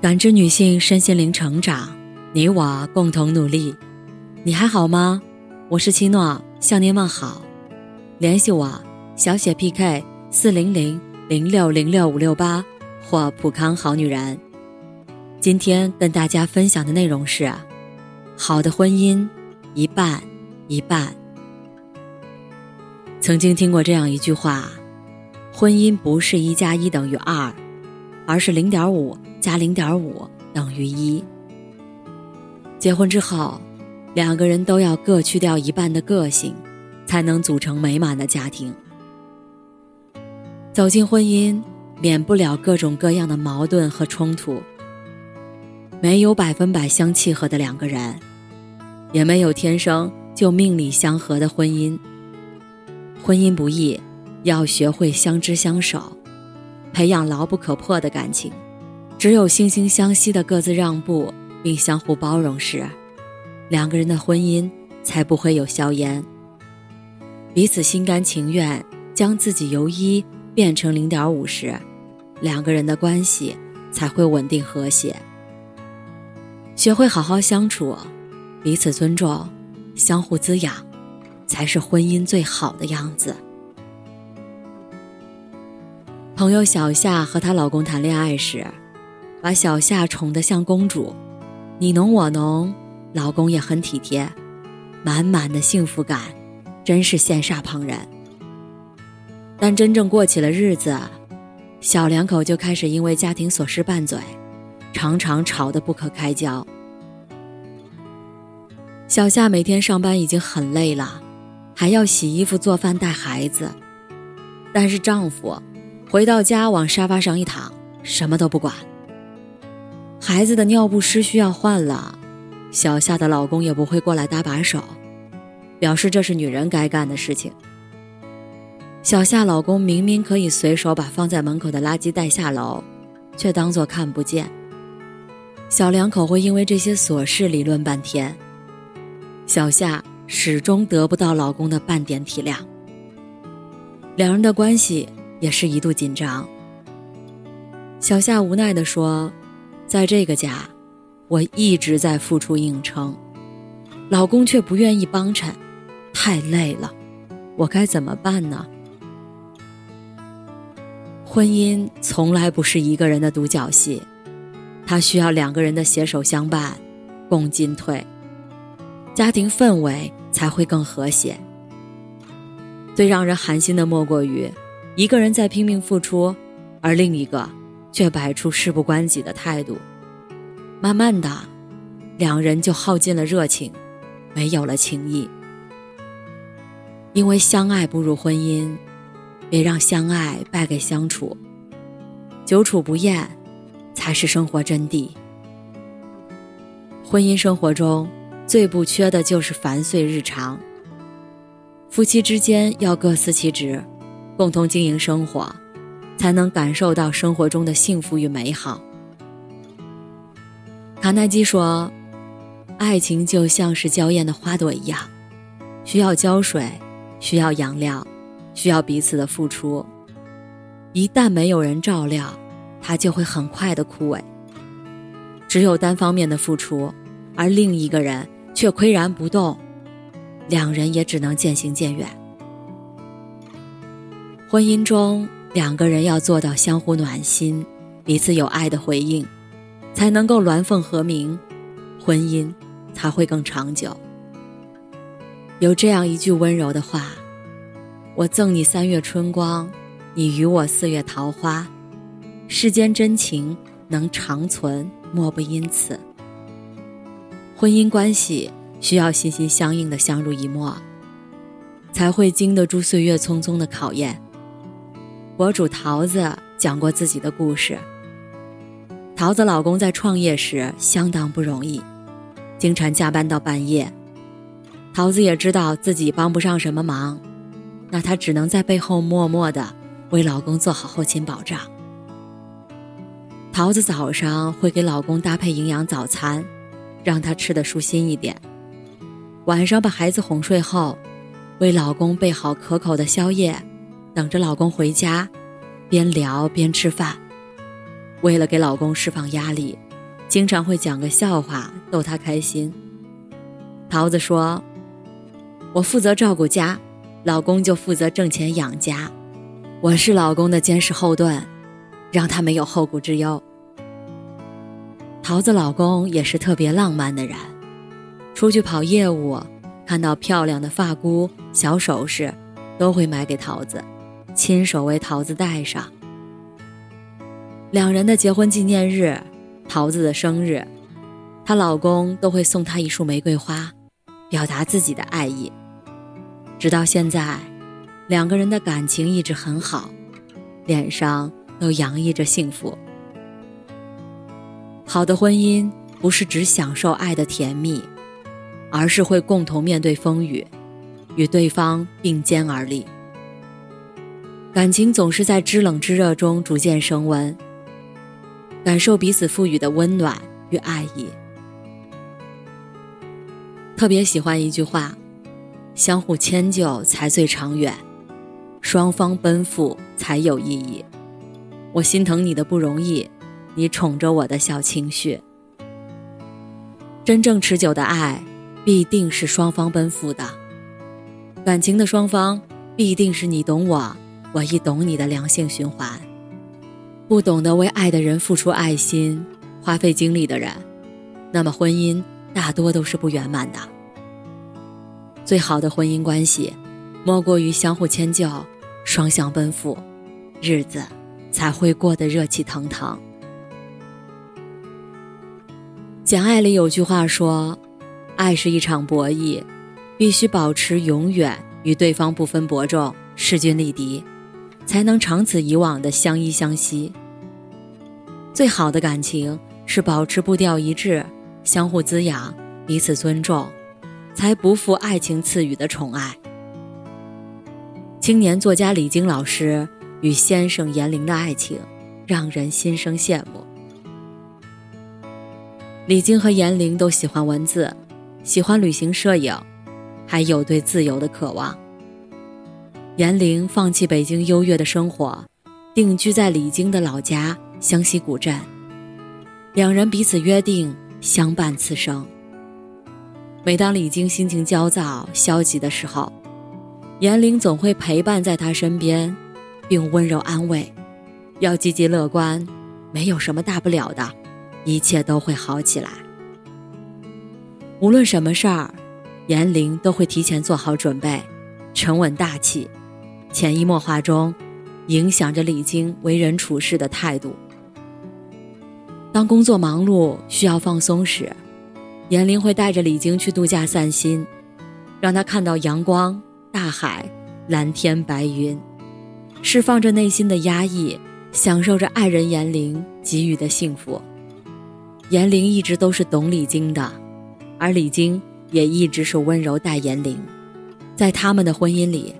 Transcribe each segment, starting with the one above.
感知女性身心灵成长，你我共同努力。你还好吗？我是七诺，向您问好。联系我：小写 PK 四零零零六零六五六八或普康好女人。今天跟大家分享的内容是：好的婚姻一半一半。曾经听过这样一句话：婚姻不是一加一等于二，而是零点五。加零点五等于一。结婚之后，两个人都要各去掉一半的个性，才能组成美满的家庭。走进婚姻，免不了各种各样的矛盾和冲突。没有百分百相契合的两个人，也没有天生就命里相合的婚姻。婚姻不易，要学会相知相守，培养牢不可破的感情。只有惺惺相惜的各自让步并相互包容时，两个人的婚姻才不会有硝烟。彼此心甘情愿将自己由一变成零点五时，两个人的关系才会稳定和谐。学会好好相处，彼此尊重，相互滋养，才是婚姻最好的样子。朋友小夏和她老公谈恋爱时。把小夏宠得像公主，你侬我侬，老公也很体贴，满满的幸福感，真是羡煞旁人。但真正过起了日子，小两口就开始因为家庭琐事拌嘴，常常吵得不可开交。小夏每天上班已经很累了，还要洗衣服、做饭、带孩子，但是丈夫回到家往沙发上一躺，什么都不管。孩子的尿不湿需要换了，小夏的老公也不会过来搭把手，表示这是女人该干的事情。小夏老公明明可以随手把放在门口的垃圾带下楼，却当作看不见。小两口会因为这些琐事理论半天，小夏始终得不到老公的半点体谅，两人的关系也是一度紧张。小夏无奈地说。在这个家，我一直在付出硬撑，老公却不愿意帮衬，太累了，我该怎么办呢？婚姻从来不是一个人的独角戏，它需要两个人的携手相伴，共进退，家庭氛围才会更和谐。最让人寒心的莫过于，一个人在拼命付出，而另一个。却摆出事不关己的态度，慢慢的，两人就耗尽了热情，没有了情谊。因为相爱不如婚姻，别让相爱败给相处，久处不厌，才是生活真谛。婚姻生活中最不缺的就是繁碎日常。夫妻之间要各司其职，共同经营生活。才能感受到生活中的幸福与美好。卡耐基说：“爱情就像是娇艳的花朵一样，需要浇水，需要养料，需要彼此的付出。一旦没有人照料，它就会很快的枯萎。只有单方面的付出，而另一个人却岿然不动，两人也只能渐行渐远。婚姻中。”两个人要做到相互暖心，彼此有爱的回应，才能够鸾凤和鸣，婚姻才会更长久。有这样一句温柔的话：“我赠你三月春光，你与我四月桃花，世间真情能长存，莫不因此。”婚姻关系需要心心相印的相濡以沫，才会经得住岁月匆匆的考验。博主桃子讲过自己的故事。桃子老公在创业时相当不容易，经常加班到半夜。桃子也知道自己帮不上什么忙，那她只能在背后默默的为老公做好后勤保障。桃子早上会给老公搭配营养早餐，让他吃的舒心一点。晚上把孩子哄睡后，为老公备好可口的宵夜。等着老公回家，边聊边吃饭。为了给老公释放压力，经常会讲个笑话逗他开心。桃子说：“我负责照顾家，老公就负责挣钱养家，我是老公的坚实后盾，让他没有后顾之忧。”桃子老公也是特别浪漫的人，出去跑业务，看到漂亮的发箍、小首饰，都会买给桃子，亲手为桃子戴上。两人的结婚纪念日，桃子的生日，她老公都会送她一束玫瑰花，表达自己的爱意。直到现在，两个人的感情一直很好，脸上都洋溢着幸福。好的婚姻不是只享受爱的甜蜜，而是会共同面对风雨，与对方并肩而立。感情总是在知冷知热中逐渐升温，感受彼此赋予的温暖与爱意。特别喜欢一句话：“相互迁就才最长远，双方奔赴才有意义。”我心疼你的不容易。你宠着我的小情绪，真正持久的爱，必定是双方奔赴的。感情的双方，必定是你懂我，我亦懂你的良性循环。不懂得为爱的人付出爱心、花费精力的人，那么婚姻大多都是不圆满的。最好的婚姻关系，莫过于相互迁就、双向奔赴，日子才会过得热气腾腾。《简爱》里有句话说：“爱是一场博弈，必须保持永远与对方不分伯仲、势均力敌，才能长此以往的相依相惜。最好的感情是保持步调一致，相互滋养，彼此尊重，才不负爱情赐予的宠爱。”青年作家李菁老师与先生严玲的爱情，让人心生羡慕。李菁和严玲都喜欢文字，喜欢旅行摄影，还有对自由的渴望。严玲放弃北京优越的生活，定居在李菁的老家湘西古镇。两人彼此约定相伴此生。每当李菁心情焦躁、消极的时候，严玲总会陪伴在他身边，并温柔安慰：“要积极乐观，没有什么大不了的。”一切都会好起来。无论什么事儿，严玲都会提前做好准备，沉稳大气，潜移默化中影响着李菁为人处事的态度。当工作忙碌需要放松时，严玲会带着李菁去度假散心，让他看到阳光、大海、蓝天白云，释放着内心的压抑，享受着爱人严玲给予的幸福。严玲一直都是懂李菁的，而李菁也一直是温柔待严玲。在他们的婚姻里，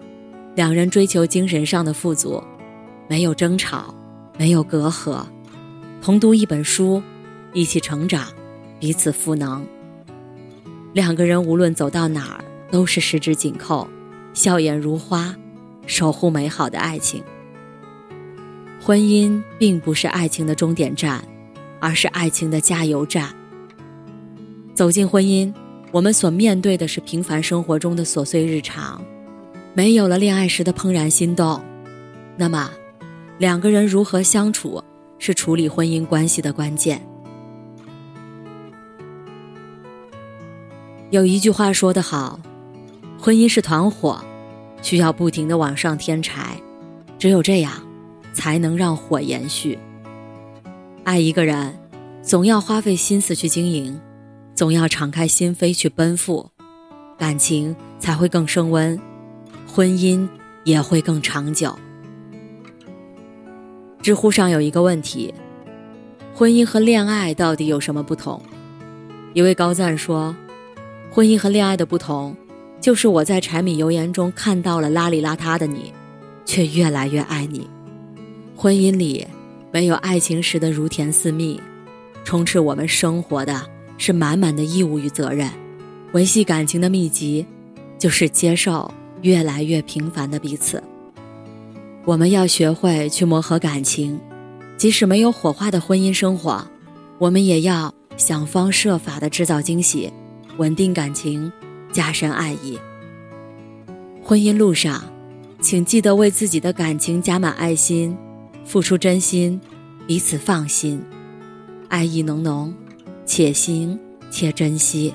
两人追求精神上的富足，没有争吵，没有隔阂，同读一本书，一起成长，彼此赋能。两个人无论走到哪儿，都是十指紧扣，笑颜如花，守护美好的爱情。婚姻并不是爱情的终点站。而是爱情的加油站。走进婚姻，我们所面对的是平凡生活中的琐碎日常，没有了恋爱时的怦然心动。那么，两个人如何相处，是处理婚姻关系的关键。有一句话说得好：“婚姻是团火，需要不停的往上添柴，只有这样，才能让火延续。”爱一个人，总要花费心思去经营，总要敞开心扉去奔赴，感情才会更升温，婚姻也会更长久。知乎上有一个问题：婚姻和恋爱到底有什么不同？一位高赞说：“婚姻和恋爱的不同，就是我在柴米油盐中看到了邋里邋遢的你，却越来越爱你。婚姻里。”没有爱情时的如甜似蜜，充斥我们生活的是满满的义务与责任。维系感情的秘籍，就是接受越来越平凡的彼此。我们要学会去磨合感情，即使没有火花的婚姻生活，我们也要想方设法的制造惊喜，稳定感情，加深爱意。婚姻路上，请记得为自己的感情加满爱心，付出真心，彼此放心，爱意浓浓，且行且珍惜。